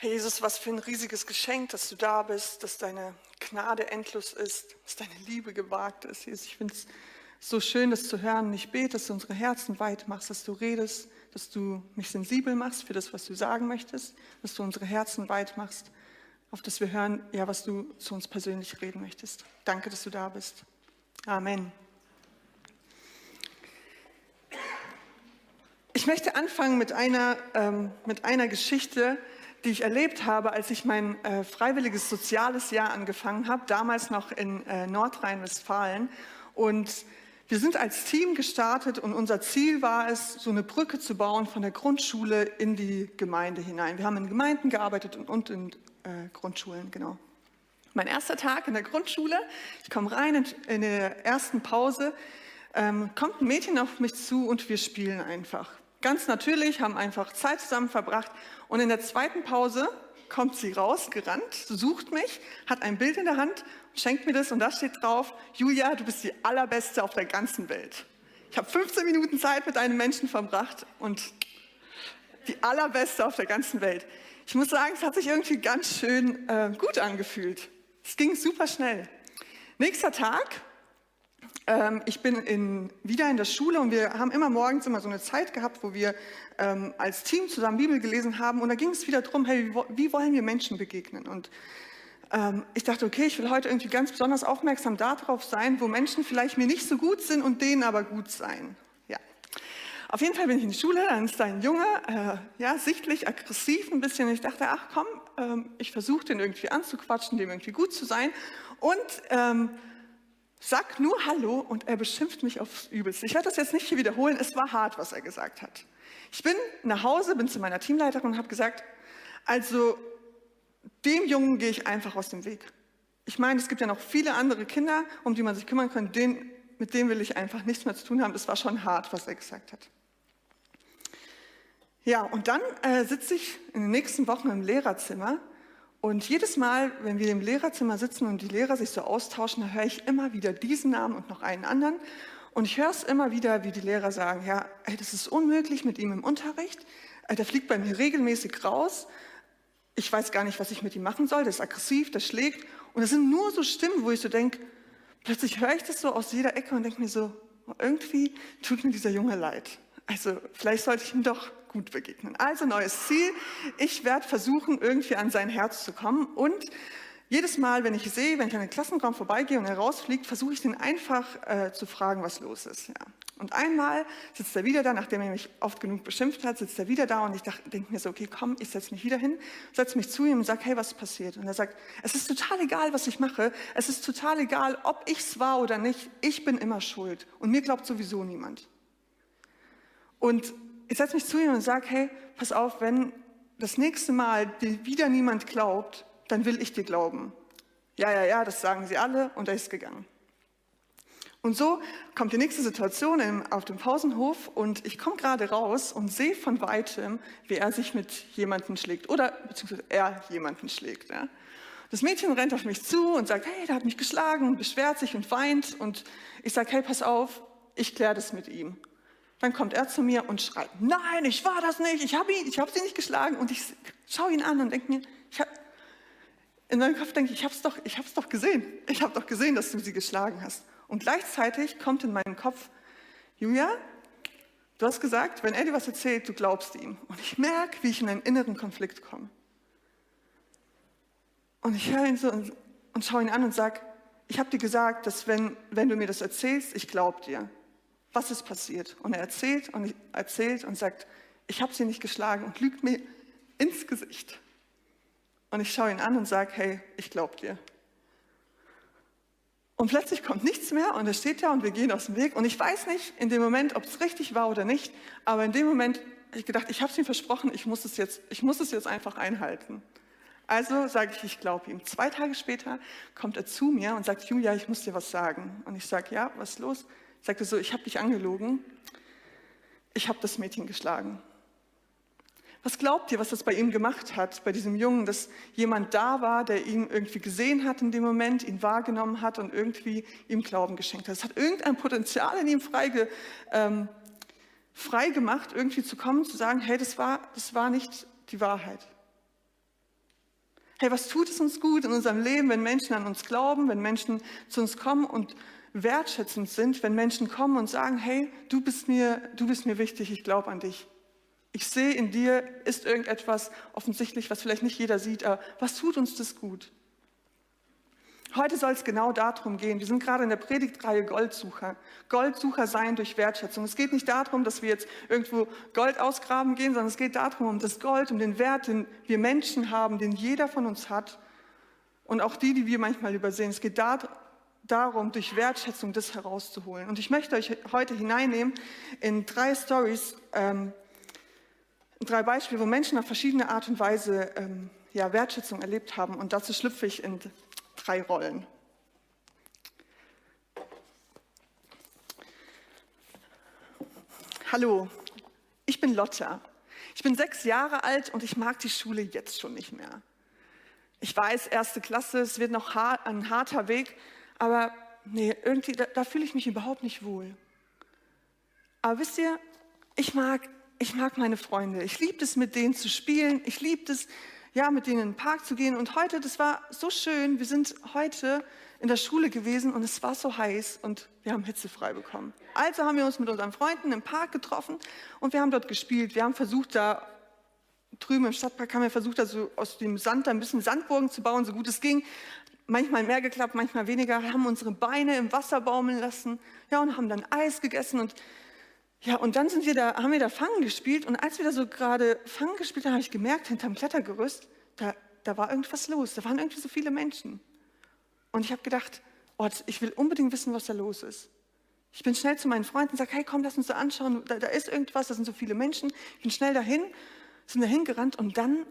Herr Jesus, was für ein riesiges Geschenk, dass du da bist, dass deine Gnade endlos ist, dass deine Liebe gewagt ist. Jesus, ich finde es so schön, das zu hören. Ich bete, dass du unsere Herzen weit machst, dass du redest, dass du mich sensibel machst für das, was du sagen möchtest, dass du unsere Herzen weit machst, auf das wir hören, ja, was du zu uns persönlich reden möchtest. Danke, dass du da bist. Amen. Ich möchte anfangen mit einer, ähm, mit einer Geschichte, die ich erlebt habe, als ich mein äh, freiwilliges soziales Jahr angefangen habe, damals noch in äh, Nordrhein-Westfalen. Und wir sind als Team gestartet und unser Ziel war es, so eine Brücke zu bauen von der Grundschule in die Gemeinde hinein. Wir haben in Gemeinden gearbeitet und, und in äh, Grundschulen, genau. Mein erster Tag in der Grundschule, ich komme rein in, in der ersten Pause, ähm, kommt ein Mädchen auf mich zu und wir spielen einfach. Ganz natürlich, haben einfach Zeit zusammen verbracht und in der zweiten Pause kommt sie rausgerannt, sucht mich, hat ein Bild in der Hand, schenkt mir das und da steht drauf, Julia, du bist die allerbeste auf der ganzen Welt. Ich habe 15 Minuten Zeit mit einem Menschen verbracht und die allerbeste auf der ganzen Welt. Ich muss sagen, es hat sich irgendwie ganz schön äh, gut angefühlt. Es ging super schnell. Nächster Tag, ähm, ich bin in, wieder in der Schule und wir haben immer morgens immer so eine Zeit gehabt, wo wir ähm, als Team zusammen Bibel gelesen haben und da ging es wieder darum, hey, wie, wollen wir Menschen begegnen? Und ähm, ich dachte, okay, ich will heute irgendwie ganz besonders aufmerksam darauf sein, wo Menschen vielleicht mir nicht so gut sind und denen aber gut sein. Auf jeden Fall bin ich in die Schule, dann ist da ein Junge, äh, ja, sichtlich aggressiv ein bisschen. Ich dachte, ach komm, ähm, ich versuche den irgendwie anzuquatschen, dem irgendwie gut zu sein. Und ähm, Sag nur Hallo und er beschimpft mich aufs Übelste. Ich werde das jetzt nicht hier wiederholen, es war hart, was er gesagt hat. Ich bin nach Hause, bin zu meiner Teamleiterin und habe gesagt, also dem Jungen gehe ich einfach aus dem Weg. Ich meine, es gibt ja noch viele andere Kinder, um die man sich kümmern kann, den, mit denen will ich einfach nichts mehr zu tun haben. Das war schon hart, was er gesagt hat. Ja, und dann äh, sitze ich in den nächsten Wochen im Lehrerzimmer und jedes Mal, wenn wir im Lehrerzimmer sitzen und die Lehrer sich so austauschen, dann höre ich immer wieder diesen Namen und noch einen anderen. Und ich höre es immer wieder, wie die Lehrer sagen, ja, ey, das ist unmöglich mit ihm im Unterricht. Der fliegt bei mir regelmäßig raus. Ich weiß gar nicht, was ich mit ihm machen soll. Der ist aggressiv, der schlägt. Und das sind nur so Stimmen, wo ich so denke, plötzlich höre ich das so aus jeder Ecke und denke mir so, irgendwie tut mir dieser Junge leid. Also vielleicht sollte ich ihm doch gut begegnen. Also neues Ziel. Ich werde versuchen, irgendwie an sein Herz zu kommen. Und jedes Mal, wenn ich sehe, wenn ich an den Klassenraum vorbeigehe und er rausfliegt, versuche ich ihn einfach äh, zu fragen, was los ist. Ja. Und einmal sitzt er wieder da, nachdem er mich oft genug beschimpft hat, sitzt er wieder da und ich denke mir so, okay, komm, ich setze mich wieder hin, setze mich zu ihm und sage, hey, was passiert? Und er sagt, es ist total egal, was ich mache. Es ist total egal, ob ich es war oder nicht. Ich bin immer schuld. Und mir glaubt sowieso niemand. Und ich setze mich zu ihm und sage, hey, pass auf, wenn das nächste Mal dir wieder niemand glaubt, dann will ich dir glauben. Ja, ja, ja, das sagen sie alle und er ist gegangen. Und so kommt die nächste Situation auf dem Pausenhof und ich komme gerade raus und sehe von weitem, wie er sich mit jemandem schlägt oder beziehungsweise er jemanden schlägt. Ja. Das Mädchen rennt auf mich zu und sagt, hey, der hat mich geschlagen und beschwert sich und weint und ich sage, hey, pass auf, ich kläre das mit ihm. Dann kommt er zu mir und schreit, nein, ich war das nicht, ich habe habe sie nicht geschlagen. Und ich schaue ihn an und denke mir, hab, in meinem Kopf denke ich, ich habe es doch, doch gesehen. Ich habe doch gesehen, dass du sie geschlagen hast. Und gleichzeitig kommt in meinen Kopf, Julia, du hast gesagt, wenn er dir was erzählt, du glaubst ihm. Und ich merke, wie ich in einen inneren Konflikt komme. Und ich höre ihn so und, und schaue ihn an und sage, ich habe dir gesagt, dass wenn, wenn du mir das erzählst, ich glaube dir was ist passiert? Und er erzählt und erzählt und sagt, ich habe sie nicht geschlagen und lügt mir ins Gesicht. Und ich schaue ihn an und sage, hey, ich glaube dir. Und plötzlich kommt nichts mehr und er steht da und wir gehen aus dem Weg. Und ich weiß nicht in dem Moment, ob es richtig war oder nicht, aber in dem Moment habe ich gedacht, ich habe es ihm versprochen, ich muss es, jetzt, ich muss es jetzt einfach einhalten. Also sage ich, ich glaube ihm. Zwei Tage später kommt er zu mir und sagt, Julia, ich muss dir was sagen. Und ich sage, ja, was ist los? Sagte so, ich habe dich angelogen, ich habe das Mädchen geschlagen. Was glaubt ihr, was das bei ihm gemacht hat, bei diesem Jungen, dass jemand da war, der ihn irgendwie gesehen hat in dem Moment, ihn wahrgenommen hat und irgendwie ihm Glauben geschenkt hat? Es hat irgendein Potenzial in ihm frei, ähm, frei gemacht, irgendwie zu kommen, zu sagen, hey, das war, das war nicht die Wahrheit. Hey, was tut es uns gut in unserem Leben, wenn Menschen an uns glauben, wenn Menschen zu uns kommen und wertschätzend sind, wenn Menschen kommen und sagen, hey, du bist mir, du bist mir wichtig, ich glaube an dich. Ich sehe in dir ist irgendetwas offensichtlich, was vielleicht nicht jeder sieht, aber was tut uns das gut? Heute soll es genau darum gehen. Wir sind gerade in der Predigtreihe Goldsucher. Goldsucher sein durch Wertschätzung. Es geht nicht darum, dass wir jetzt irgendwo Gold ausgraben gehen, sondern es geht darum, um das Gold, um den Wert, den wir Menschen haben, den jeder von uns hat. Und auch die, die wir manchmal übersehen. Es geht darum, durch Wertschätzung das herauszuholen. Und ich möchte euch heute hineinnehmen in drei Stories, ähm, drei Beispiele, wo Menschen auf verschiedene Art und Weise ähm, ja, Wertschätzung erlebt haben. Und dazu schlüpfe ich in drei Rollen. Hallo, ich bin Lotta. Ich bin sechs Jahre alt und ich mag die Schule jetzt schon nicht mehr. Ich weiß, erste Klasse, es wird noch ein harter Weg, aber nee, irgendwie, da, da fühle ich mich überhaupt nicht wohl. Aber wisst ihr, ich mag, ich mag meine Freunde. Ich liebe es, mit denen zu spielen. Ich liebe es, ja, mit denen in den Park zu gehen. Und heute, das war so schön. Wir sind heute in der Schule gewesen und es war so heiß und wir haben Hitze frei bekommen. Also haben wir uns mit unseren Freunden im Park getroffen und wir haben dort gespielt. Wir haben versucht, da drüben im Stadtpark haben wir versucht, also aus dem Sand da ein bisschen Sandburgen zu bauen, so gut es ging. Manchmal mehr geklappt, manchmal weniger. Haben unsere Beine im Wasser baumeln lassen, ja, und haben dann Eis gegessen und ja, und dann sind wir da, haben wir da Fangen gespielt und als wir da so gerade Fangen gespielt haben, habe ich gemerkt, hinterm Klettergerüst, da, da war irgendwas los. Da waren irgendwie so viele Menschen. Und ich habe gedacht, oh, ich will unbedingt wissen, was da los ist. Ich bin schnell zu meinen Freunden und sage, hey, komm, lass uns da anschauen, da, da ist irgendwas, da sind so viele Menschen. Ich bin schnell dahin, sind da hingerannt und dann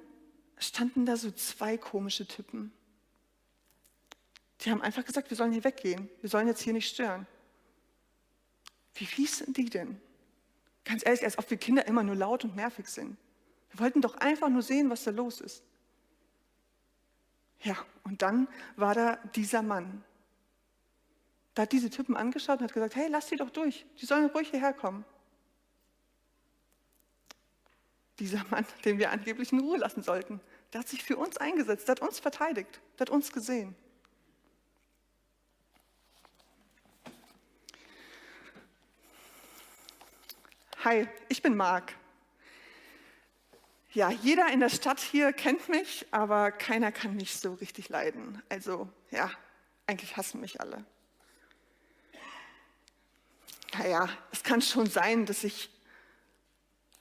standen da so zwei komische Typen. Die haben einfach gesagt, wir sollen hier weggehen, wir sollen jetzt hier nicht stören. Wie fies sind die denn? Ganz ehrlich, als ob wir Kinder immer nur laut und nervig sind. Wir wollten doch einfach nur sehen, was da los ist. Ja, und dann war da dieser Mann. Da hat diese Typen angeschaut und hat gesagt, hey, lass die doch durch, die sollen ruhig hierher kommen. Dieser Mann, den wir angeblich in Ruhe lassen sollten, der hat sich für uns eingesetzt, der hat uns verteidigt, der hat uns gesehen. Hi, ich bin Marc. Ja, jeder in der Stadt hier kennt mich, aber keiner kann mich so richtig leiden. Also ja, eigentlich hassen mich alle. Naja, es kann schon sein, dass ich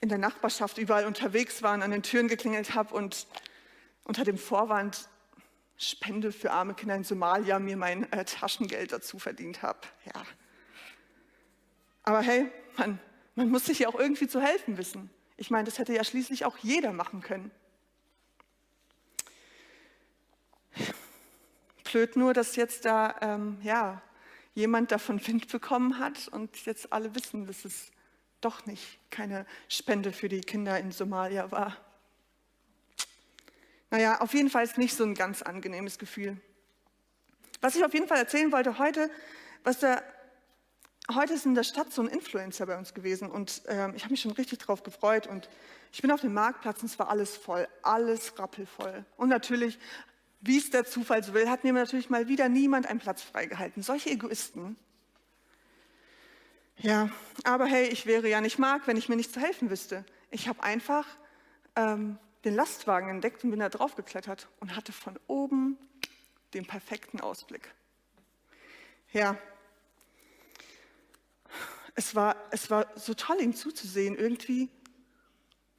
in der Nachbarschaft überall unterwegs war und an den Türen geklingelt habe und unter dem Vorwand Spende für arme Kinder in Somalia mir mein äh, Taschengeld dazu verdient habe. Ja. Aber hey, man man muss sich ja auch irgendwie zu helfen wissen. Ich meine, das hätte ja schließlich auch jeder machen können. Blöd nur, dass jetzt da ähm, ja, jemand davon Wind bekommen hat und jetzt alle wissen, dass es doch nicht keine Spende für die Kinder in Somalia war. Naja, auf jeden Fall ist nicht so ein ganz angenehmes Gefühl. Was ich auf jeden Fall erzählen wollte heute, was da heute ist in der Stadt so ein Influencer bei uns gewesen und ähm, ich habe mich schon richtig drauf gefreut und ich bin auf dem Marktplatz und es war alles voll, alles rappelvoll. Und natürlich, wie es der Zufall so will, hat mir natürlich mal wieder niemand einen Platz freigehalten. Solche Egoisten. Ja, aber hey, ich wäre ja nicht Mark, wenn ich mir nicht zu helfen wüsste. Ich habe einfach ähm, den Lastwagen entdeckt und bin da drauf geklettert und hatte von oben den perfekten Ausblick. Ja, es war, es war so toll, ihm zuzusehen. Irgendwie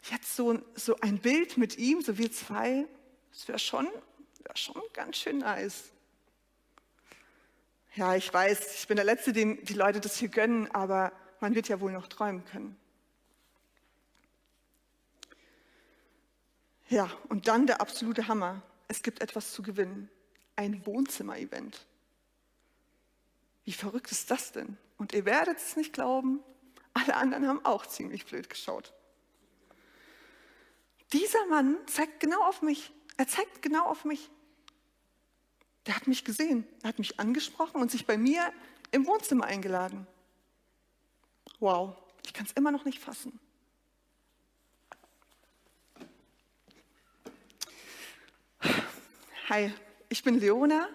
jetzt so, so ein Bild mit ihm, so wir zwei, das wäre schon, wär schon ganz schön nice. Ja, ich weiß, ich bin der Letzte, dem die Leute das hier gönnen, aber man wird ja wohl noch träumen können. Ja, und dann der absolute Hammer. Es gibt etwas zu gewinnen. Ein Wohnzimmer-Event. Wie verrückt ist das denn? Und ihr werdet es nicht glauben, alle anderen haben auch ziemlich blöd geschaut. Dieser Mann zeigt genau auf mich. Er zeigt genau auf mich. Der hat mich gesehen, er hat mich angesprochen und sich bei mir im Wohnzimmer eingeladen. Wow, ich kann es immer noch nicht fassen. Hi, ich bin Leona.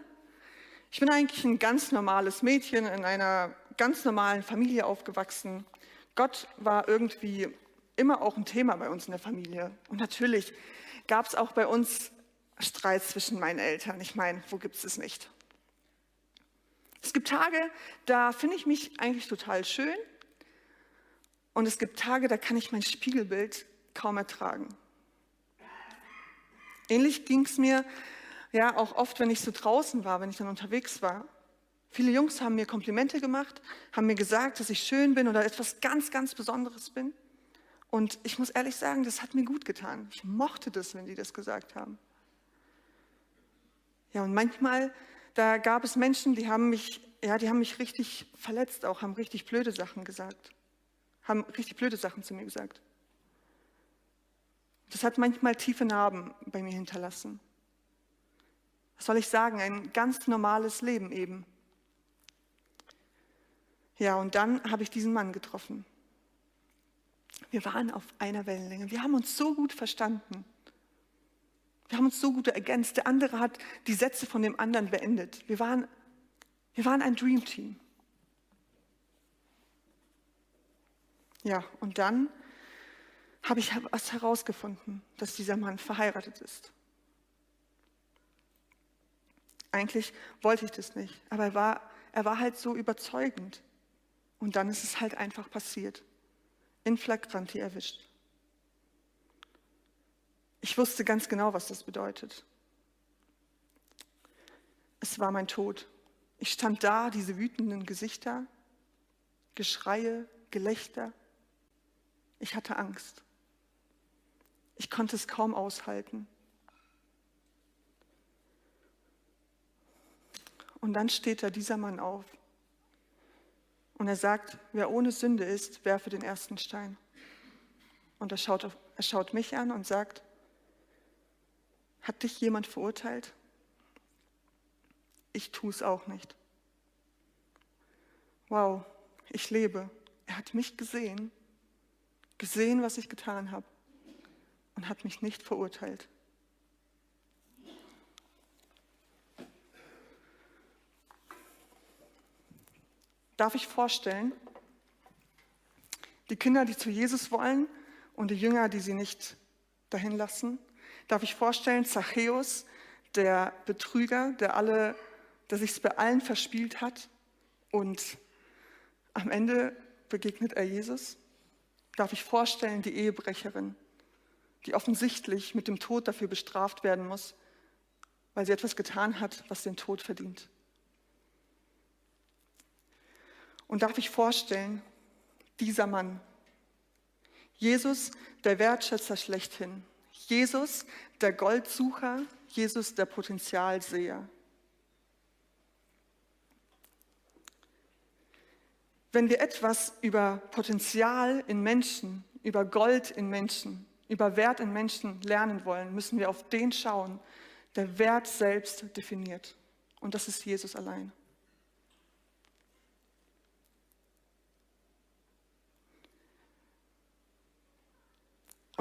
Ich bin eigentlich ein ganz normales Mädchen in einer ganz normalen Familie aufgewachsen. Gott war irgendwie immer auch ein Thema bei uns in der Familie. Und natürlich gab es auch bei uns Streit zwischen meinen Eltern. Ich meine, wo gibt es es nicht? Es gibt Tage, da finde ich mich eigentlich total schön. Und es gibt Tage, da kann ich mein Spiegelbild kaum ertragen. Ähnlich ging es mir ja auch oft, wenn ich so draußen war, wenn ich dann unterwegs war. Viele Jungs haben mir Komplimente gemacht, haben mir gesagt, dass ich schön bin oder etwas ganz, ganz Besonderes bin. Und ich muss ehrlich sagen, das hat mir gut getan. Ich mochte das, wenn die das gesagt haben. Ja, und manchmal, da gab es Menschen, die haben mich, ja, die haben mich richtig verletzt, auch haben richtig blöde Sachen gesagt, haben richtig blöde Sachen zu mir gesagt. Das hat manchmal tiefe Narben bei mir hinterlassen. Was soll ich sagen? Ein ganz normales Leben eben. Ja, und dann habe ich diesen Mann getroffen. Wir waren auf einer Wellenlänge. Wir haben uns so gut verstanden. Wir haben uns so gut ergänzt. Der andere hat die Sätze von dem anderen beendet. Wir waren, wir waren ein Dream Team. Ja, und dann habe ich was herausgefunden, dass dieser Mann verheiratet ist. Eigentlich wollte ich das nicht, aber er war, er war halt so überzeugend. Und dann ist es halt einfach passiert in flagranti erwischt. Ich wusste ganz genau, was das bedeutet. Es war mein Tod. Ich stand da, diese wütenden Gesichter, Geschreie, Gelächter. Ich hatte Angst. Ich konnte es kaum aushalten. Und dann steht da dieser Mann auf und er sagt, wer ohne Sünde ist, werfe den ersten Stein. Und er schaut, auf, er schaut mich an und sagt, hat dich jemand verurteilt? Ich tue es auch nicht. Wow, ich lebe. Er hat mich gesehen, gesehen, was ich getan habe und hat mich nicht verurteilt. Darf ich vorstellen, die Kinder, die zu Jesus wollen und die Jünger, die sie nicht dahin lassen, darf ich vorstellen, Zachäus, der Betrüger, der, alle, der sich bei allen verspielt hat und am Ende begegnet er Jesus. Darf ich vorstellen, die Ehebrecherin, die offensichtlich mit dem Tod dafür bestraft werden muss, weil sie etwas getan hat, was den Tod verdient. Und darf ich vorstellen, dieser Mann, Jesus, der Wertschätzer schlechthin, Jesus, der Goldsucher, Jesus, der Potenzialseher. Wenn wir etwas über Potenzial in Menschen, über Gold in Menschen, über Wert in Menschen lernen wollen, müssen wir auf den schauen, der Wert selbst definiert. Und das ist Jesus allein.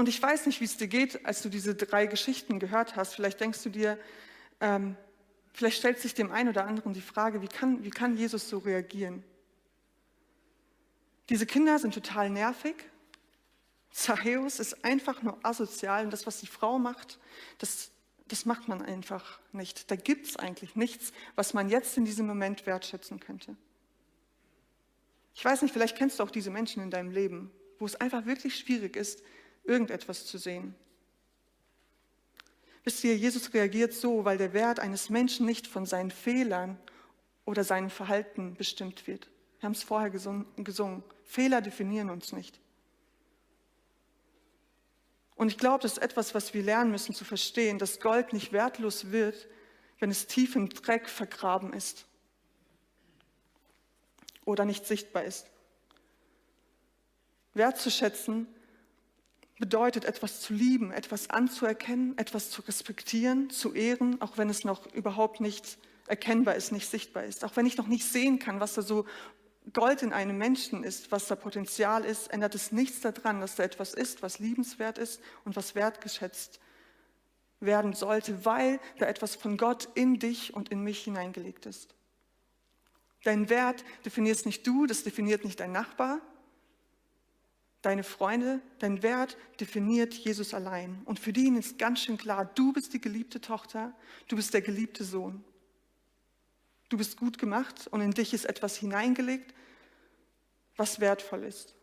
Und ich weiß nicht, wie es dir geht, als du diese drei Geschichten gehört hast. Vielleicht denkst du dir, ähm, vielleicht stellt sich dem einen oder anderen die Frage, wie kann, wie kann Jesus so reagieren? Diese Kinder sind total nervig. Zachäus ist einfach nur asozial und das, was die Frau macht, das, das macht man einfach nicht. Da gibt es eigentlich nichts, was man jetzt in diesem Moment wertschätzen könnte. Ich weiß nicht, vielleicht kennst du auch diese Menschen in deinem Leben, wo es einfach wirklich schwierig ist, irgendetwas zu sehen. Wisst ihr, Jesus reagiert so, weil der Wert eines Menschen nicht von seinen Fehlern oder seinem Verhalten bestimmt wird. Wir haben es vorher gesungen. Fehler definieren uns nicht. Und ich glaube, das ist etwas, was wir lernen müssen zu verstehen, dass Gold nicht wertlos wird, wenn es tief im Dreck vergraben ist oder nicht sichtbar ist. Wertzuschätzen bedeutet, etwas zu lieben, etwas anzuerkennen, etwas zu respektieren, zu ehren, auch wenn es noch überhaupt nicht erkennbar ist, nicht sichtbar ist. Auch wenn ich noch nicht sehen kann, was da so Gold in einem Menschen ist, was da Potenzial ist, ändert es nichts daran, dass da etwas ist, was liebenswert ist und was wertgeschätzt werden sollte, weil da etwas von Gott in dich und in mich hineingelegt ist. Dein Wert definierst nicht du, das definiert nicht dein Nachbar, deine Freunde, dein Wert definiert Jesus allein. Und für ihn ist ganz schön klar, du bist die geliebte Tochter, du bist der geliebte Sohn. Du bist gut gemacht und in dich ist etwas hineingelegt, was wertvoll ist.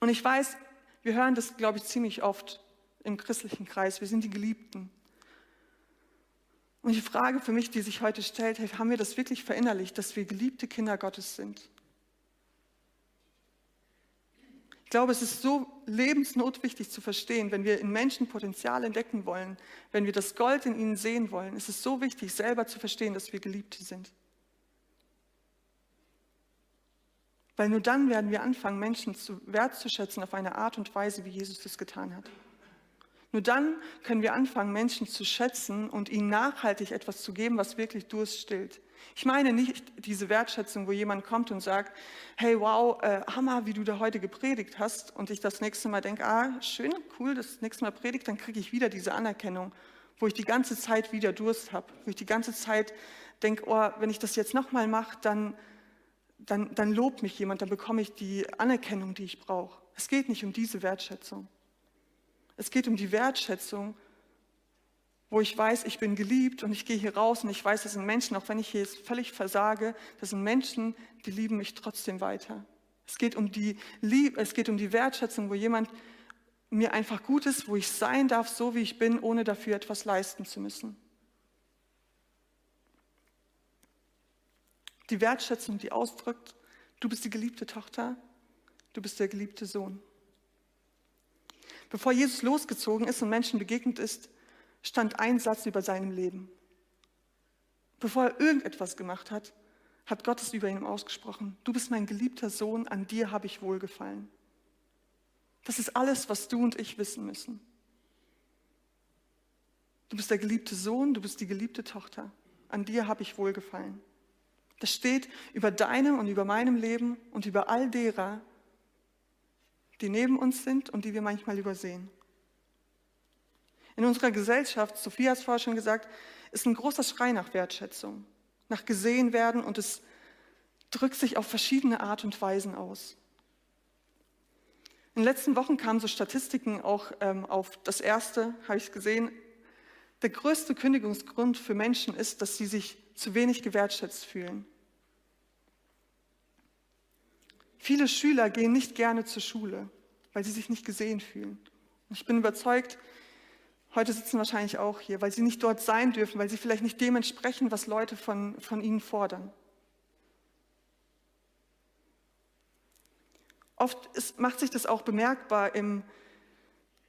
Und ich weiß, wir hören das, glaube ich, ziemlich oft im christlichen Kreis. Wir sind die Geliebten. Und die Frage für mich, die sich heute stellt, haben wir das wirklich verinnerlicht, dass wir geliebte Kinder Gottes sind? Ich glaube, es ist so lebensnotwichtig zu verstehen, wenn wir in Menschen Potenzial entdecken wollen, wenn wir das Gold in ihnen sehen wollen, es ist so wichtig, selber zu verstehen, dass wir Geliebte sind. Weil nur dann werden wir anfangen, Menschen zu wertzuschätzen auf eine Art und Weise, wie Jesus das getan hat. Nur dann können wir anfangen, Menschen zu schätzen und ihnen nachhaltig etwas zu geben, was wirklich Durst stillt. Ich meine nicht diese Wertschätzung, wo jemand kommt und sagt, hey, wow, äh, Hammer, wie du da heute gepredigt hast. Und ich das nächste Mal denke, ah, schön, cool, das nächste Mal predigt, dann kriege ich wieder diese Anerkennung, wo ich die ganze Zeit wieder Durst habe, wo ich die ganze Zeit denke, oh, wenn ich das jetzt nochmal mache, dann, dann, dann lobt mich jemand, dann bekomme ich die Anerkennung, die ich brauche. Es geht nicht um diese Wertschätzung. Es geht um die Wertschätzung, wo ich weiß, ich bin geliebt und ich gehe hier raus und ich weiß, das sind Menschen, auch wenn ich hier jetzt völlig versage, das sind Menschen, die lieben mich trotzdem weiter. Es geht um die Liebe, es geht um die Wertschätzung, wo jemand mir einfach gut ist, wo ich sein darf, so wie ich bin, ohne dafür etwas leisten zu müssen. Die Wertschätzung, die ausdrückt, du bist die geliebte Tochter, du bist der geliebte Sohn. Bevor Jesus losgezogen ist und Menschen begegnet ist, stand ein Satz über seinem Leben. Bevor er irgendetwas gemacht hat, hat Gott es über ihn ausgesprochen. Du bist mein geliebter Sohn, an dir habe ich wohlgefallen. Das ist alles, was du und ich wissen müssen. Du bist der geliebte Sohn, du bist die geliebte Tochter. An dir habe ich wohlgefallen. Das steht über deinem und über meinem Leben und über all derer, die neben uns sind und die wir manchmal übersehen. In unserer Gesellschaft, Sophia hat es vorher schon gesagt, ist ein großer Schrei nach Wertschätzung, nach gesehen werden und es drückt sich auf verschiedene Art und Weisen aus. In den letzten Wochen kamen so Statistiken auch ähm, auf das erste, habe ich gesehen. Der größte Kündigungsgrund für Menschen ist, dass sie sich zu wenig gewertschätzt fühlen. Viele Schüler gehen nicht gerne zur Schule, weil sie sich nicht gesehen fühlen. Ich bin überzeugt, heute sitzen wahrscheinlich auch hier, weil sie nicht dort sein dürfen, weil sie vielleicht nicht dem entsprechen, was Leute von, von ihnen fordern. Oft ist, macht sich das auch bemerkbar im,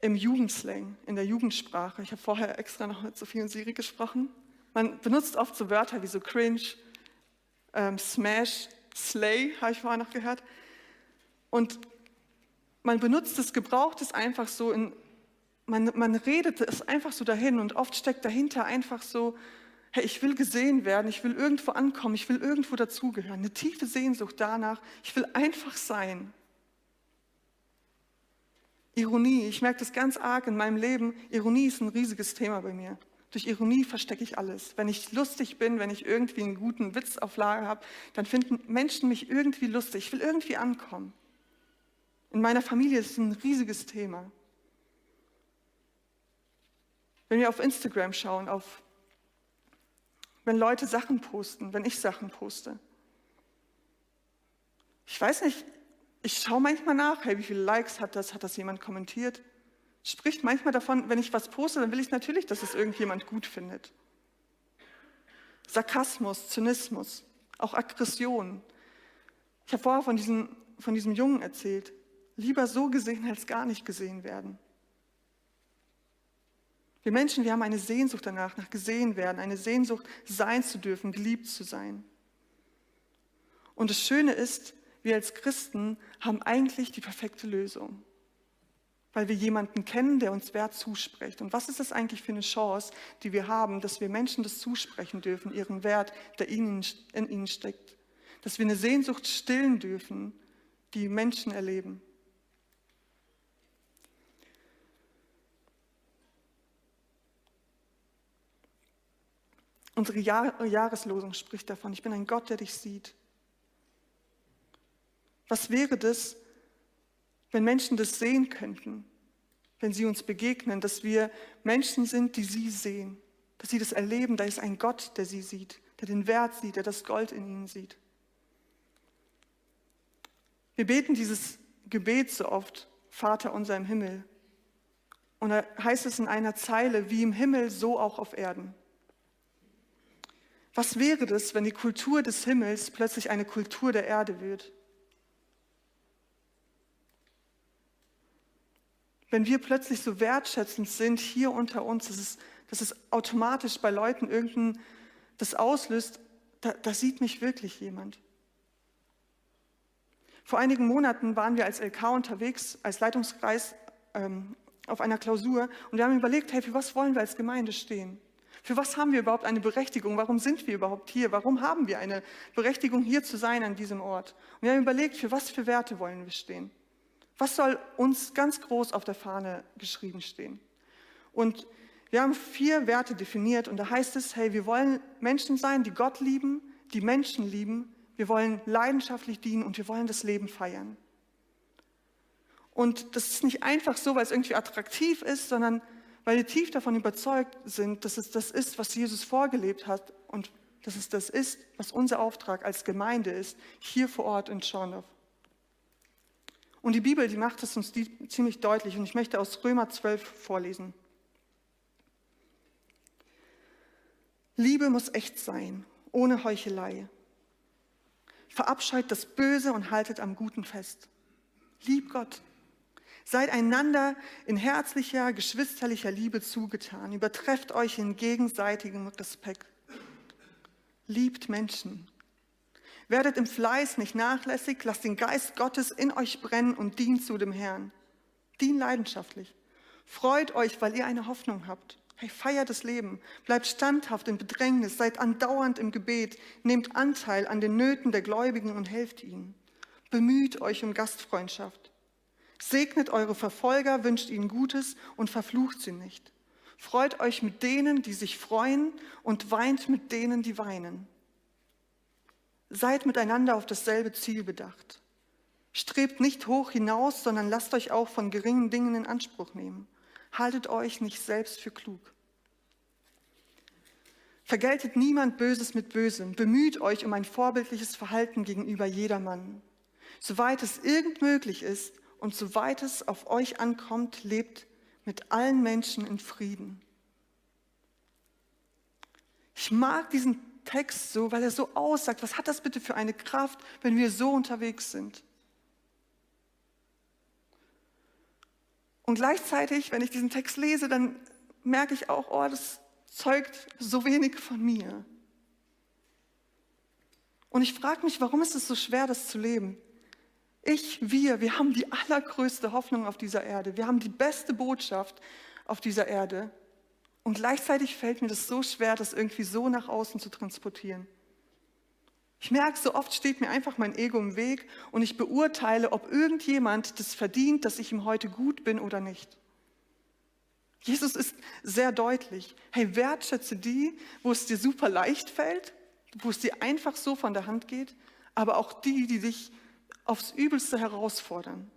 im Jugendslang, in der Jugendsprache. Ich habe vorher extra noch mit Sophie und Siri gesprochen. Man benutzt oft so Wörter wie so cringe, ähm, smash, slay, habe ich vorher noch gehört. Und man benutzt es, gebraucht es einfach so, in, man, man redet es einfach so dahin und oft steckt dahinter einfach so, hey, ich will gesehen werden, ich will irgendwo ankommen, ich will irgendwo dazugehören, eine tiefe Sehnsucht danach, ich will einfach sein. Ironie, ich merke das ganz arg in meinem Leben, Ironie ist ein riesiges Thema bei mir. Durch Ironie verstecke ich alles. Wenn ich lustig bin, wenn ich irgendwie einen guten Witz auf Lager habe, dann finden Menschen mich irgendwie lustig. Ich will irgendwie ankommen. In meiner Familie ist es ein riesiges Thema. Wenn wir auf Instagram schauen, auf, wenn Leute Sachen posten, wenn ich Sachen poste. Ich weiß nicht, ich schaue manchmal nach, hey, wie viele Likes hat das, hat das jemand kommentiert? spricht manchmal davon, wenn ich was poste, dann will ich natürlich, dass es irgendjemand gut findet. Sarkasmus, Zynismus, auch Aggression. Ich habe vorher von diesem, von diesem Jungen erzählt. Lieber so gesehen als gar nicht gesehen werden. Wir Menschen, wir haben eine Sehnsucht danach, nach gesehen werden, eine Sehnsucht, sein zu dürfen, geliebt zu sein. Und das Schöne ist, wir als Christen haben eigentlich die perfekte Lösung weil wir jemanden kennen, der uns Wert zuspricht. Und was ist das eigentlich für eine Chance, die wir haben, dass wir Menschen das zusprechen dürfen, ihren Wert, der in ihnen steckt. Dass wir eine Sehnsucht stillen dürfen, die Menschen erleben. Unsere Jahr Jahreslosung spricht davon, ich bin ein Gott, der dich sieht. Was wäre das, wenn Menschen das sehen könnten, wenn sie uns begegnen, dass wir Menschen sind, die sie sehen, dass sie das erleben, da ist ein Gott, der sie sieht, der den Wert sieht, der das Gold in ihnen sieht. Wir beten dieses Gebet so oft, Vater unser im Himmel. Und da heißt es in einer Zeile, wie im Himmel, so auch auf Erden. Was wäre das, wenn die Kultur des Himmels plötzlich eine Kultur der Erde wird? Wenn wir plötzlich so wertschätzend sind hier unter uns, dass es, dass es automatisch bei Leuten irgendein das auslöst, da, da sieht mich wirklich jemand. Vor einigen Monaten waren wir als LK unterwegs, als Leitungskreis ähm, auf einer Klausur und wir haben überlegt, hey, für was wollen wir als Gemeinde stehen? Für was haben wir überhaupt eine Berechtigung? Warum sind wir überhaupt hier? Warum haben wir eine Berechtigung, hier zu sein an diesem Ort? Und wir haben überlegt, für was für Werte wollen wir stehen? Was soll uns ganz groß auf der Fahne geschrieben stehen? Und wir haben vier Werte definiert und da heißt es, hey, wir wollen Menschen sein, die Gott lieben, die Menschen lieben, wir wollen leidenschaftlich dienen und wir wollen das Leben feiern. Und das ist nicht einfach so, weil es irgendwie attraktiv ist, sondern weil wir tief davon überzeugt sind, dass es das ist, was Jesus vorgelebt hat und dass es das ist, was unser Auftrag als Gemeinde ist, hier vor Ort in Schorndorf. Und die Bibel, die macht es uns ziemlich deutlich und ich möchte aus Römer 12 vorlesen. Liebe muss echt sein, ohne Heuchelei. Verabscheut das Böse und haltet am Guten fest. Lieb Gott. Seid einander in herzlicher, geschwisterlicher Liebe zugetan. Übertrefft euch in gegenseitigem Respekt. Liebt Menschen. Werdet im Fleiß nicht nachlässig, lasst den Geist Gottes in euch brennen und dient zu dem Herrn. Dient leidenschaftlich. Freut euch, weil ihr eine Hoffnung habt. Hey, feiert das Leben. Bleibt standhaft in Bedrängnis, seid andauernd im Gebet, nehmt Anteil an den Nöten der Gläubigen und helft ihnen. Bemüht euch um Gastfreundschaft. Segnet eure Verfolger, wünscht ihnen Gutes und verflucht sie nicht. Freut euch mit denen, die sich freuen und weint mit denen, die weinen. Seid miteinander auf dasselbe Ziel bedacht. Strebt nicht hoch hinaus, sondern lasst euch auch von geringen Dingen in Anspruch nehmen. Haltet euch nicht selbst für klug. Vergeltet niemand Böses mit Bösem. Bemüht euch um ein vorbildliches Verhalten gegenüber jedermann. Soweit es irgend möglich ist und soweit es auf euch ankommt, lebt mit allen Menschen in Frieden. Ich mag diesen Text so, weil er so aussagt, was hat das bitte für eine Kraft, wenn wir so unterwegs sind? Und gleichzeitig, wenn ich diesen Text lese, dann merke ich auch, oh, das zeugt so wenig von mir. Und ich frage mich, warum ist es so schwer, das zu leben? Ich, wir, wir haben die allergrößte Hoffnung auf dieser Erde. Wir haben die beste Botschaft auf dieser Erde. Und gleichzeitig fällt mir das so schwer, das irgendwie so nach außen zu transportieren. Ich merke, so oft steht mir einfach mein Ego im Weg und ich beurteile, ob irgendjemand das verdient, dass ich ihm heute gut bin oder nicht. Jesus ist sehr deutlich. Hey, wertschätze die, wo es dir super leicht fällt, wo es dir einfach so von der Hand geht, aber auch die, die dich aufs Übelste herausfordern.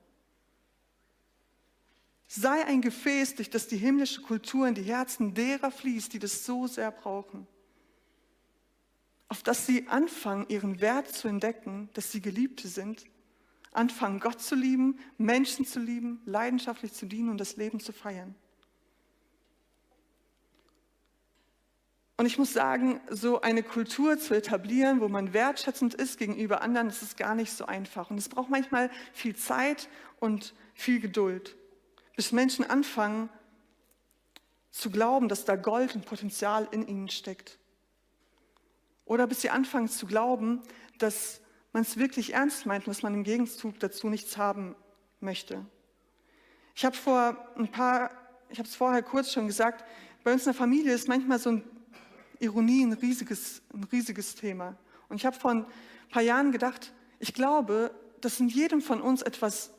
Sei ein Gefäß, durch das die himmlische Kultur in die Herzen derer fließt, die das so sehr brauchen. Auf das sie anfangen, ihren Wert zu entdecken, dass sie Geliebte sind, anfangen, Gott zu lieben, Menschen zu lieben, leidenschaftlich zu dienen und das Leben zu feiern. Und ich muss sagen, so eine Kultur zu etablieren, wo man wertschätzend ist gegenüber anderen, das ist gar nicht so einfach. Und es braucht manchmal viel Zeit und viel Geduld bis Menschen anfangen zu glauben, dass da Gold und Potenzial in ihnen steckt. Oder bis sie anfangen zu glauben, dass man es wirklich ernst meint dass man im Gegenzug dazu nichts haben möchte. Ich habe vor ein paar, ich habe es vorher kurz schon gesagt, bei uns in der Familie ist manchmal so ein Ironie ein riesiges, ein riesiges Thema. Und ich habe vor ein paar Jahren gedacht, ich glaube, dass in jedem von uns etwas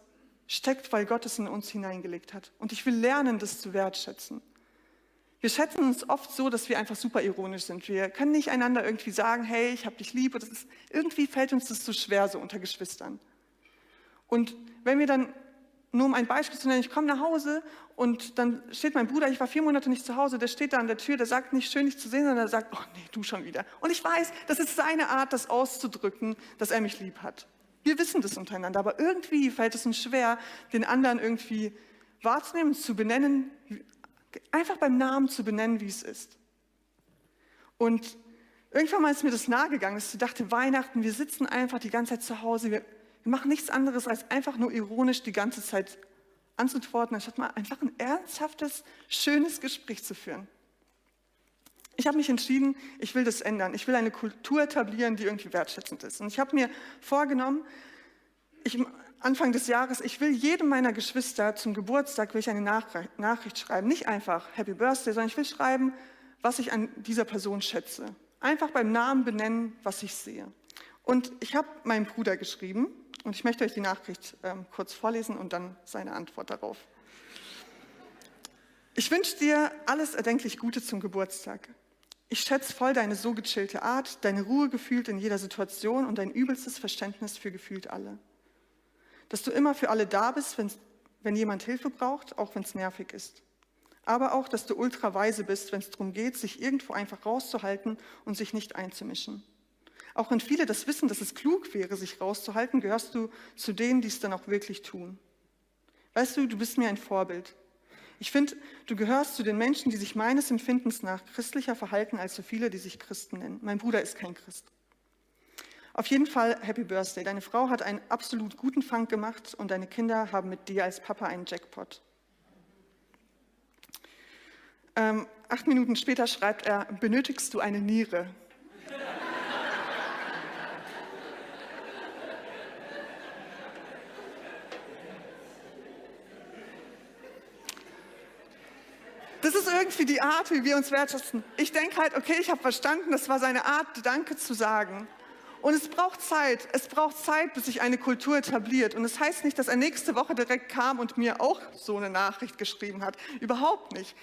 steckt, weil Gott es in uns hineingelegt hat. Und ich will lernen, das zu wertschätzen. Wir schätzen uns oft so, dass wir einfach super ironisch sind. Wir können nicht einander irgendwie sagen, hey, ich habe dich lieb. Oder ist, irgendwie fällt uns das so schwer, so unter Geschwistern. Und wenn wir dann, nur um ein Beispiel zu nennen, ich komme nach Hause und dann steht mein Bruder, ich war vier Monate nicht zu Hause, der steht da an der Tür, der sagt nicht schön, dich zu sehen, sondern der sagt, oh nee, du schon wieder. Und ich weiß, das ist seine Art, das auszudrücken, dass er mich lieb hat. Wir wissen das untereinander, aber irgendwie fällt es uns schwer, den anderen irgendwie wahrzunehmen, zu benennen, einfach beim Namen zu benennen, wie es ist. Und irgendwann mal ist mir das nahegegangen, dass ich dachte, Weihnachten, wir sitzen einfach die ganze Zeit zu Hause, wir, wir machen nichts anderes, als einfach nur ironisch die ganze Zeit anzutworten, anstatt mal einfach ein ernsthaftes, schönes Gespräch zu führen. Ich habe mich entschieden, ich will das ändern. Ich will eine Kultur etablieren, die irgendwie wertschätzend ist. Und ich habe mir vorgenommen, ich, Anfang des Jahres, ich will jedem meiner Geschwister zum Geburtstag will ich eine Nachricht schreiben. Nicht einfach Happy Birthday, sondern ich will schreiben, was ich an dieser Person schätze. Einfach beim Namen benennen, was ich sehe. Und ich habe meinem Bruder geschrieben und ich möchte euch die Nachricht ähm, kurz vorlesen und dann seine Antwort darauf. Ich wünsche dir alles erdenklich Gute zum Geburtstag. Ich schätze voll deine so gechillte Art, deine Ruhe gefühlt in jeder Situation und dein übelstes Verständnis für gefühlt alle. Dass du immer für alle da bist, wenn jemand Hilfe braucht, auch wenn es nervig ist. Aber auch, dass du ultra weise bist, wenn es darum geht, sich irgendwo einfach rauszuhalten und sich nicht einzumischen. Auch wenn viele das wissen, dass es klug wäre, sich rauszuhalten, gehörst du zu denen, die es dann auch wirklich tun. Weißt du, du bist mir ein Vorbild. Ich finde, du gehörst zu den Menschen, die sich meines Empfindens nach christlicher verhalten als so viele, die sich Christen nennen. Mein Bruder ist kein Christ. Auf jeden Fall Happy Birthday. Deine Frau hat einen absolut guten Fang gemacht und deine Kinder haben mit dir als Papa einen Jackpot. Ähm, acht Minuten später schreibt er, benötigst du eine Niere? Das ist irgendwie die Art, wie wir uns wertschätzen. Ich denke halt, okay, ich habe verstanden, das war seine Art, Danke zu sagen. Und es braucht Zeit. Es braucht Zeit, bis sich eine Kultur etabliert. Und es das heißt nicht, dass er nächste Woche direkt kam und mir auch so eine Nachricht geschrieben hat. Überhaupt nicht.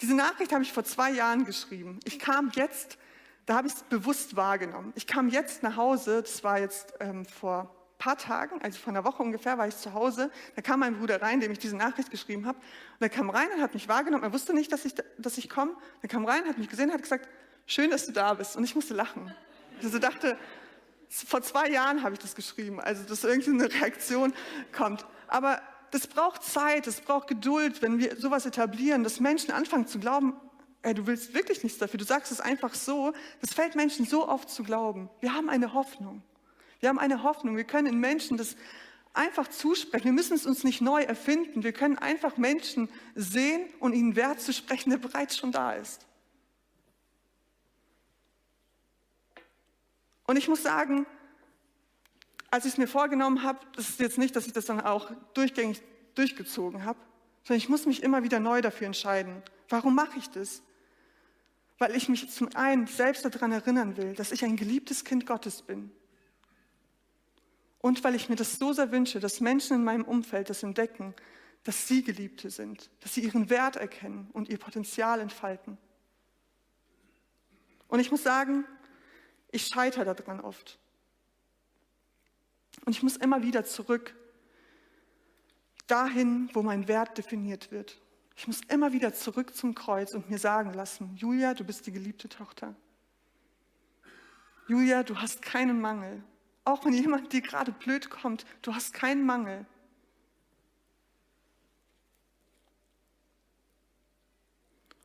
Diese Nachricht habe ich vor zwei Jahren geschrieben. Ich kam jetzt, da habe ich es bewusst wahrgenommen. Ich kam jetzt nach Hause, das war jetzt ähm, vor paar Tagen, also vor einer Woche ungefähr, war ich zu Hause. Da kam mein Bruder rein, dem ich diese Nachricht geschrieben habe. Und er kam rein und hat mich wahrgenommen. Er wusste nicht, dass ich, dass ich komme. Er kam rein, hat mich gesehen, hat gesagt, schön, dass du da bist. Und ich musste lachen. Ich also dachte, vor zwei Jahren habe ich das geschrieben, also dass irgendwie eine Reaktion kommt. Aber das braucht Zeit, es braucht Geduld, wenn wir sowas etablieren, dass Menschen anfangen zu glauben, ey, du willst wirklich nichts dafür, du sagst es einfach so. Das fällt Menschen so oft zu glauben. Wir haben eine Hoffnung. Wir haben eine Hoffnung. Wir können in Menschen das einfach zusprechen. Wir müssen es uns nicht neu erfinden. Wir können einfach Menschen sehen und ihnen Wert zu sprechen, der bereits schon da ist. Und ich muss sagen, als ich es mir vorgenommen habe, das ist jetzt nicht, dass ich das dann auch durchgängig durchgezogen habe, sondern ich muss mich immer wieder neu dafür entscheiden. Warum mache ich das? Weil ich mich zum einen selbst daran erinnern will, dass ich ein geliebtes Kind Gottes bin und weil ich mir das so sehr wünsche, dass Menschen in meinem Umfeld das entdecken, dass sie Geliebte sind, dass sie ihren Wert erkennen und ihr Potenzial entfalten. Und ich muss sagen, ich scheitere daran oft. Und ich muss immer wieder zurück dahin, wo mein Wert definiert wird. Ich muss immer wieder zurück zum Kreuz und mir sagen lassen, Julia, du bist die geliebte Tochter. Julia, du hast keinen Mangel. Auch wenn jemand dir gerade blöd kommt, du hast keinen Mangel.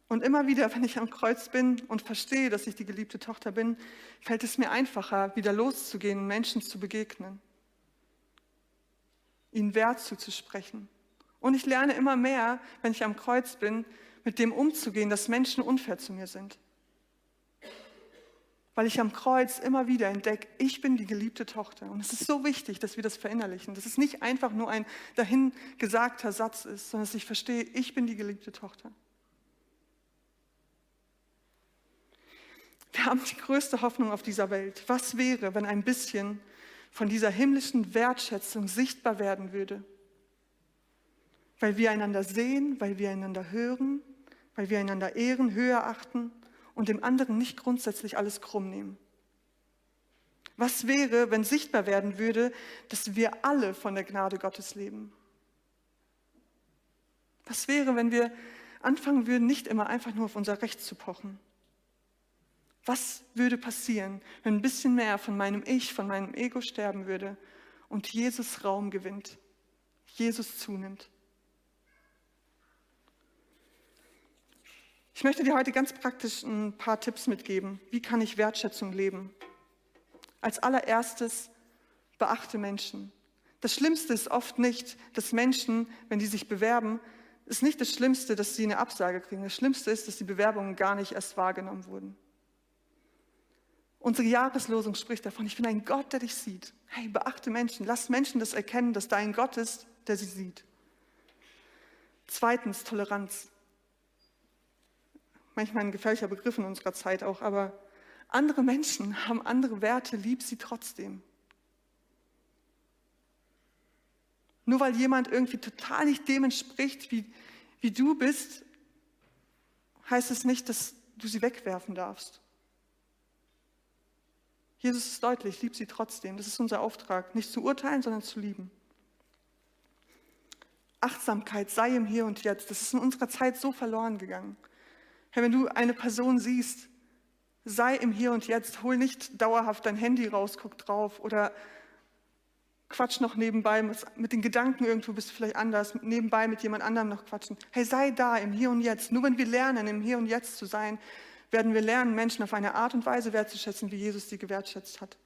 Und immer wieder, wenn ich am Kreuz bin und verstehe, dass ich die geliebte Tochter bin, fällt es mir einfacher, wieder loszugehen, Menschen zu begegnen, ihnen Wert zuzusprechen. Und ich lerne immer mehr, wenn ich am Kreuz bin, mit dem umzugehen, dass Menschen unfair zu mir sind weil ich am Kreuz immer wieder entdecke, ich bin die geliebte Tochter. Und es ist so wichtig, dass wir das verinnerlichen, dass es nicht einfach nur ein dahingesagter Satz ist, sondern dass ich verstehe, ich bin die geliebte Tochter. Wir haben die größte Hoffnung auf dieser Welt. Was wäre, wenn ein bisschen von dieser himmlischen Wertschätzung sichtbar werden würde? Weil wir einander sehen, weil wir einander hören, weil wir einander ehren, höher achten und dem anderen nicht grundsätzlich alles krumm nehmen. Was wäre, wenn sichtbar werden würde, dass wir alle von der Gnade Gottes leben? Was wäre, wenn wir anfangen würden, nicht immer einfach nur auf unser Recht zu pochen? Was würde passieren, wenn ein bisschen mehr von meinem Ich, von meinem Ego sterben würde und Jesus Raum gewinnt, Jesus zunimmt? Ich möchte dir heute ganz praktisch ein paar Tipps mitgeben. Wie kann ich Wertschätzung leben? Als allererstes beachte Menschen. Das Schlimmste ist oft nicht, dass Menschen, wenn die sich bewerben, ist nicht das Schlimmste, dass sie eine Absage kriegen. Das Schlimmste ist, dass die Bewerbungen gar nicht erst wahrgenommen wurden. Unsere Jahreslosung spricht davon, ich bin ein Gott, der dich sieht. Hey, beachte Menschen, lass Menschen das erkennen, dass dein Gott ist, der sie sieht. Zweitens, Toleranz. Manchmal ein gefährlicher Begriff in unserer Zeit auch, aber andere Menschen haben andere Werte, lieb sie trotzdem. Nur weil jemand irgendwie total nicht dem entspricht, wie, wie du bist, heißt es nicht, dass du sie wegwerfen darfst. Jesus ist deutlich, lieb sie trotzdem. Das ist unser Auftrag, nicht zu urteilen, sondern zu lieben. Achtsamkeit sei im Hier und Jetzt. Das ist in unserer Zeit so verloren gegangen. Herr, wenn du eine Person siehst, sei im Hier und Jetzt. Hol nicht dauerhaft dein Handy raus, guck drauf oder quatsch noch nebenbei mit den Gedanken irgendwo bist du vielleicht anders, nebenbei mit jemand anderem noch quatschen. Hey, sei da im Hier und Jetzt. Nur wenn wir lernen, im Hier und Jetzt zu sein, werden wir lernen, Menschen auf eine Art und Weise wertzuschätzen, wie Jesus sie gewertschätzt hat.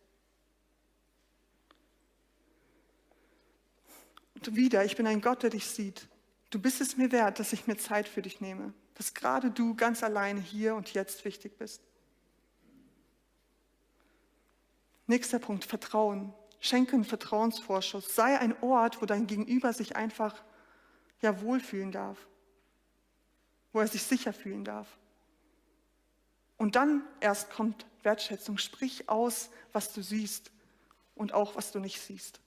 Und wieder, ich bin ein Gott, der dich sieht. Du bist es mir wert, dass ich mir Zeit für dich nehme, dass gerade du ganz alleine hier und jetzt wichtig bist. Nächster Punkt, Vertrauen. Schenke einen Vertrauensvorschuss. Sei ein Ort, wo dein Gegenüber sich einfach ja wohlfühlen darf, wo er sich sicher fühlen darf. Und dann erst kommt Wertschätzung. Sprich aus, was du siehst und auch, was du nicht siehst.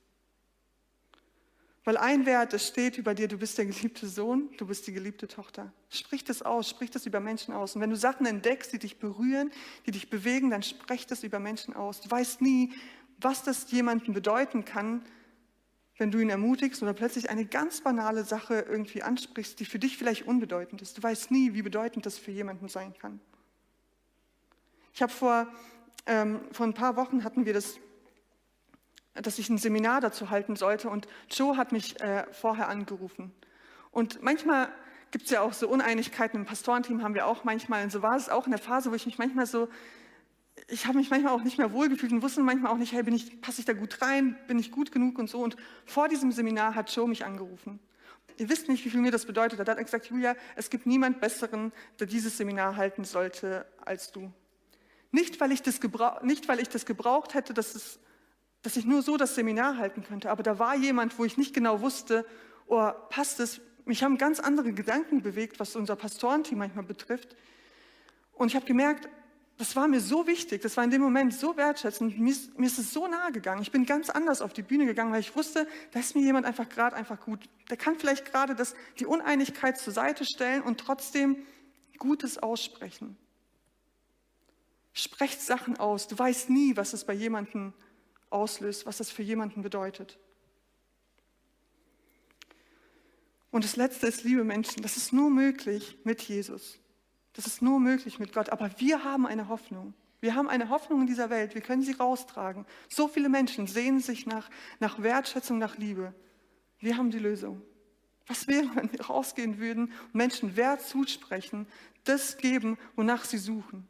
Weil ein Wert, es steht über dir, du bist der geliebte Sohn, du bist die geliebte Tochter. Sprich das aus, sprich das über Menschen aus. Und wenn du Sachen entdeckst, die dich berühren, die dich bewegen, dann sprich das über Menschen aus. Du weißt nie, was das jemandem bedeuten kann, wenn du ihn ermutigst oder plötzlich eine ganz banale Sache irgendwie ansprichst, die für dich vielleicht unbedeutend ist. Du weißt nie, wie bedeutend das für jemanden sein kann. Ich habe vor, ähm, vor ein paar Wochen hatten wir das, dass ich ein Seminar dazu halten sollte und Joe hat mich äh, vorher angerufen. Und manchmal gibt es ja auch so Uneinigkeiten im Pastorenteam, haben wir auch manchmal. Und so war es auch in der Phase, wo ich mich manchmal so, ich habe mich manchmal auch nicht mehr wohlgefühlt und wusste manchmal auch nicht, hey, ich, passe ich da gut rein, bin ich gut genug und so. Und vor diesem Seminar hat Joe mich angerufen. Ihr wisst nicht, wie viel mir das bedeutet. Er hat gesagt, Julia, es gibt niemand Besseren, der dieses Seminar halten sollte als du. Nicht, weil ich das, nicht, weil ich das gebraucht hätte, dass, es, dass ich nur so das Seminar halten könnte, aber da war jemand, wo ich nicht genau wusste, oh, passt es? Mich haben ganz andere Gedanken bewegt, was unser Pastorenteam manchmal betrifft. Und ich habe gemerkt, das war mir so wichtig, das war in dem Moment so wertschätzend, mir ist, mir ist es so nahe gegangen. Ich bin ganz anders auf die Bühne gegangen, weil ich wusste, da ist mir jemand einfach gerade einfach gut. Der kann vielleicht gerade die Uneinigkeit zur Seite stellen und trotzdem Gutes aussprechen. Sprecht Sachen aus. Du weißt nie, was es bei jemandem auslöst, was das für jemanden bedeutet. Und das Letzte ist, liebe Menschen, das ist nur möglich mit Jesus. Das ist nur möglich mit Gott. Aber wir haben eine Hoffnung. Wir haben eine Hoffnung in dieser Welt. Wir können sie raustragen. So viele Menschen sehnen sich nach, nach Wertschätzung, nach Liebe. Wir haben die Lösung. Was wäre, wenn wir rausgehen würden und Menschen Wert zusprechen, das geben, wonach sie suchen?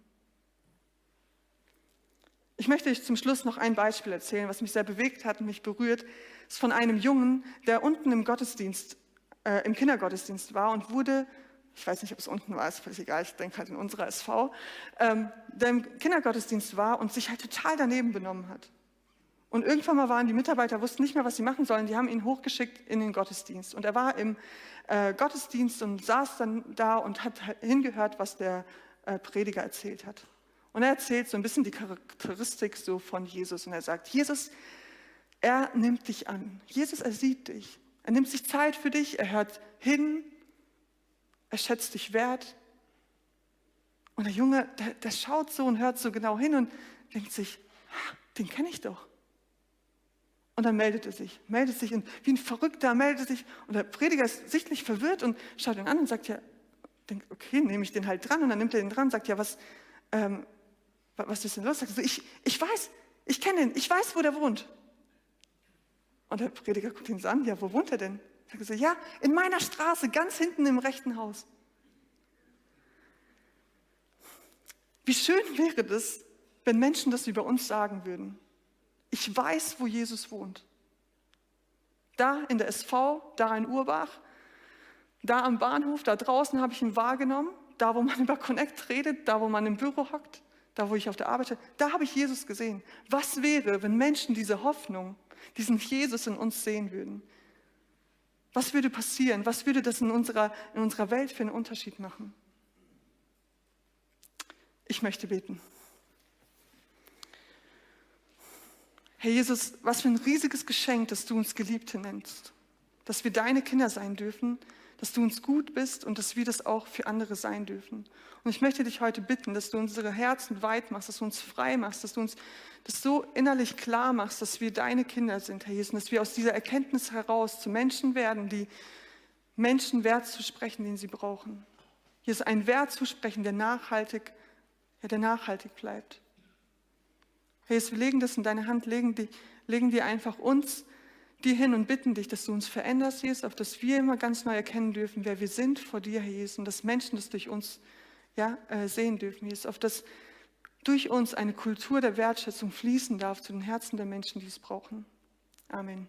Ich möchte euch zum Schluss noch ein Beispiel erzählen, was mich sehr bewegt hat und mich berührt. Es ist von einem Jungen, der unten im Gottesdienst, äh, im Kindergottesdienst war und wurde, ich weiß nicht, ob es unten war, ist völlig egal, ich denke halt in unserer SV, ähm, der im Kindergottesdienst war und sich halt total daneben benommen hat. Und irgendwann mal waren die Mitarbeiter, wussten nicht mehr, was sie machen sollen, die haben ihn hochgeschickt in den Gottesdienst. Und er war im äh, Gottesdienst und saß dann da und hat hingehört, was der äh, Prediger erzählt hat. Und er erzählt so ein bisschen die Charakteristik so von Jesus. Und er sagt, Jesus, er nimmt dich an. Jesus, er sieht dich. Er nimmt sich Zeit für dich. Er hört hin. Er schätzt dich wert. Und der Junge, der, der schaut so und hört so genau hin und denkt sich, den kenne ich doch. Und dann meldet er sich, meldet sich und wie ein Verrückter meldet sich. Und der Prediger ist sichtlich verwirrt und schaut ihn an und sagt ja, denkt, okay, nehme ich den halt dran. Und dann nimmt er den dran und sagt, ja, was, ähm, was ist denn los? Sagt so, ich, ich weiß, ich kenne ihn, ich weiß, wo der wohnt. Und der Prediger guckt ihn an, ja, wo wohnt er denn? Sagt so, ja, in meiner Straße, ganz hinten im rechten Haus. Wie schön wäre das, wenn Menschen das über uns sagen würden. Ich weiß, wo Jesus wohnt. Da in der SV, da in Urbach, da am Bahnhof, da draußen habe ich ihn wahrgenommen, da wo man über Connect redet, da wo man im Büro hockt, da wo ich auf der Arbeit da habe ich Jesus gesehen. Was wäre, wenn Menschen diese Hoffnung, diesen Jesus in uns sehen würden? Was würde passieren? Was würde das in unserer, in unserer Welt für einen Unterschied machen? Ich möchte beten. Herr Jesus, was für ein riesiges Geschenk, dass du uns Geliebte nennst, dass wir deine Kinder sein dürfen, dass du uns gut bist und dass wir das auch für andere sein dürfen. Und ich möchte dich heute bitten, dass du unsere Herzen weit machst, dass du uns frei machst, dass du uns das so innerlich klar machst, dass wir deine Kinder sind, Herr Jesus, und dass wir aus dieser Erkenntnis heraus zu Menschen werden, die Menschen Wert zu sprechen, den sie brauchen. Hier ist ein Wert zu sprechen, der nachhaltig, ja, der nachhaltig bleibt. Herr Jesus, wir legen das in deine Hand, legen, die, legen dir einfach uns dir hin und bitten dich, dass du uns veränderst, Jesus, auf dass wir immer ganz neu erkennen dürfen, wer wir sind vor dir, Herr Jesus, und dass Menschen das durch uns ja, äh, sehen dürfen, Jesus, auf dass durch uns eine Kultur der Wertschätzung fließen darf zu den Herzen der Menschen, die es brauchen. Amen.